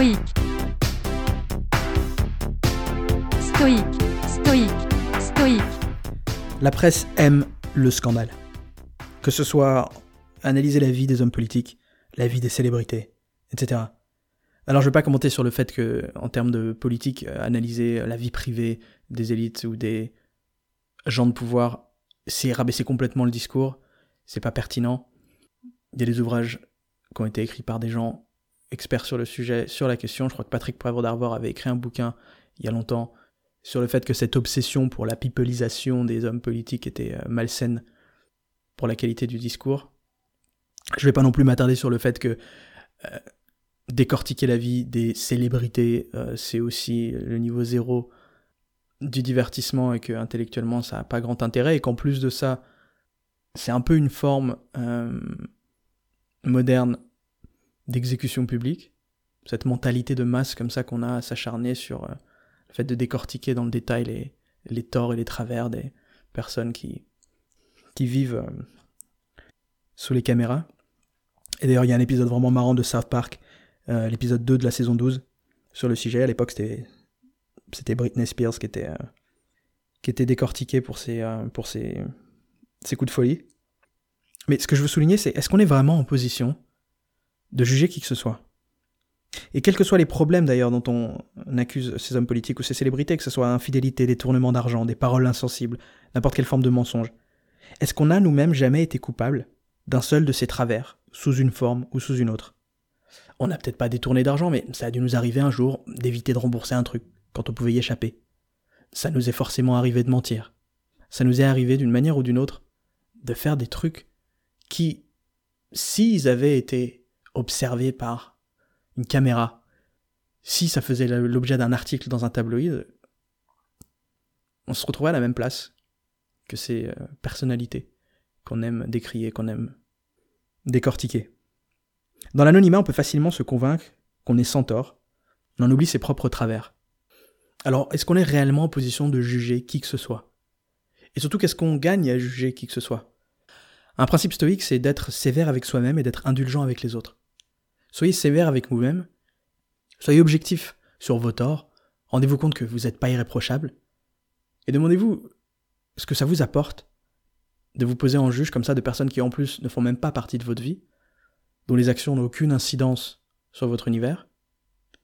Stoïque. Stoïque. Stoïque. La presse aime le scandale. Que ce soit analyser la vie des hommes politiques, la vie des célébrités, etc. Alors je ne vais pas commenter sur le fait que, en termes de politique, euh, analyser la vie privée des élites ou des gens de pouvoir, c'est rabaisser complètement le discours, c'est pas pertinent. Il y a des ouvrages qui ont été écrits par des gens experts sur le sujet, sur la question. Je crois que Patrick Poivre d'Arvor avait écrit un bouquin il y a longtemps sur le fait que cette obsession pour la pipelisation des hommes politiques était euh, malsaine pour la qualité du discours. Je vais pas non plus m'attarder sur le fait que euh, décortiquer la vie des célébrités, euh, c'est aussi le niveau zéro du divertissement et que intellectuellement ça n'a pas grand intérêt et qu'en plus de ça, c'est un peu une forme moderne d'exécution publique, cette mentalité de masse comme ça qu'on a à s'acharner sur le fait de décortiquer dans le détail les, les torts et les travers des personnes qui, qui vivent euh, sous les caméras. Et d'ailleurs, il y a un épisode vraiment marrant de South Park, euh, l'épisode 2 de la saison 12, sur le sujet. À l'époque, c'était, c'était Britney Spears qui était, euh, qui était décortiquée pour, ses, pour ses, ses coups de folie. Mais ce que je veux souligner, c'est est-ce qu'on est vraiment en position de juger qui que ce soit et quels que soient les problèmes d'ailleurs dont on accuse ces hommes politiques ou ces célébrités, que ce soit infidélité, détournement d'argent, des paroles insensibles, n'importe quelle forme de mensonge, est-ce qu'on a nous-mêmes jamais été coupables d'un seul de ces travers, sous une forme ou sous une autre? On n'a peut-être pas détourné d'argent, mais ça a dû nous arriver un jour d'éviter de rembourser un truc, quand on pouvait y échapper. Ça nous est forcément arrivé de mentir. Ça nous est arrivé d'une manière ou d'une autre de faire des trucs qui, s'ils avaient été observés par une caméra, si ça faisait l'objet d'un article dans un tabloïd, on se retrouvait à la même place que ces euh, personnalités qu'on aime décrier, qu'on aime décortiquer. Dans l'anonymat, on peut facilement se convaincre qu'on est sans tort, on en oublie ses propres travers. Alors, est-ce qu'on est réellement en position de juger qui que ce soit? Et surtout, qu'est-ce qu'on gagne à juger qui que ce soit? Un principe stoïque, c'est d'être sévère avec soi-même et d'être indulgent avec les autres. Soyez sévère avec vous-même. Soyez objectif sur vos torts. Rendez-vous compte que vous n'êtes pas irréprochable. Et demandez-vous ce que ça vous apporte de vous poser en juge comme ça de personnes qui en plus ne font même pas partie de votre vie, dont les actions n'ont aucune incidence sur votre univers.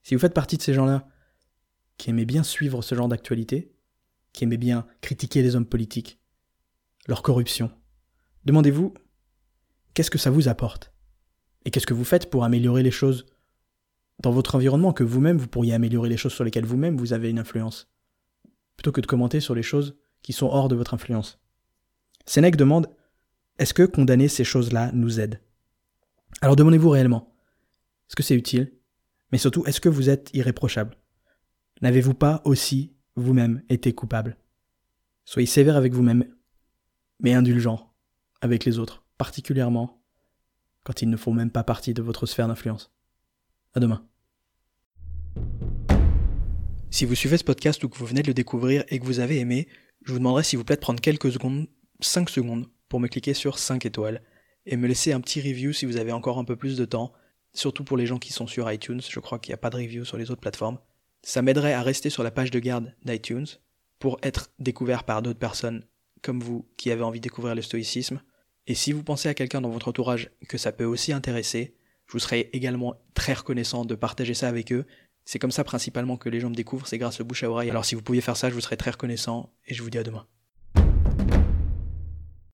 Si vous faites partie de ces gens-là qui aimaient bien suivre ce genre d'actualité, qui aimaient bien critiquer les hommes politiques, leur corruption, demandez-vous qu'est-ce que ça vous apporte et qu'est-ce que vous faites pour améliorer les choses dans votre environnement, que vous-même, vous pourriez améliorer les choses sur lesquelles vous-même, vous avez une influence, plutôt que de commenter sur les choses qui sont hors de votre influence? Sénèque demande, est-ce que condamner ces choses-là nous aide? Alors demandez-vous réellement, est-ce que c'est utile? Mais surtout, est-ce que vous êtes irréprochable? N'avez-vous pas aussi, vous-même, été coupable? Soyez sévère avec vous-même, mais indulgent avec les autres, particulièrement quand ils ne font même pas partie de votre sphère d'influence. À demain. Si vous suivez ce podcast ou que vous venez de le découvrir et que vous avez aimé, je vous demanderai s'il vous plaît de prendre quelques secondes, 5 secondes, pour me cliquer sur 5 étoiles et me laisser un petit review si vous avez encore un peu plus de temps, surtout pour les gens qui sont sur iTunes, je crois qu'il n'y a pas de review sur les autres plateformes. Ça m'aiderait à rester sur la page de garde d'iTunes pour être découvert par d'autres personnes comme vous qui avez envie de découvrir le stoïcisme et si vous pensez à quelqu'un dans votre entourage que ça peut aussi intéresser, je vous serais également très reconnaissant de partager ça avec eux. C'est comme ça principalement que les gens me découvrent, c'est grâce au bouche à oreille. Alors si vous pouviez faire ça, je vous serais très reconnaissant et je vous dis à demain.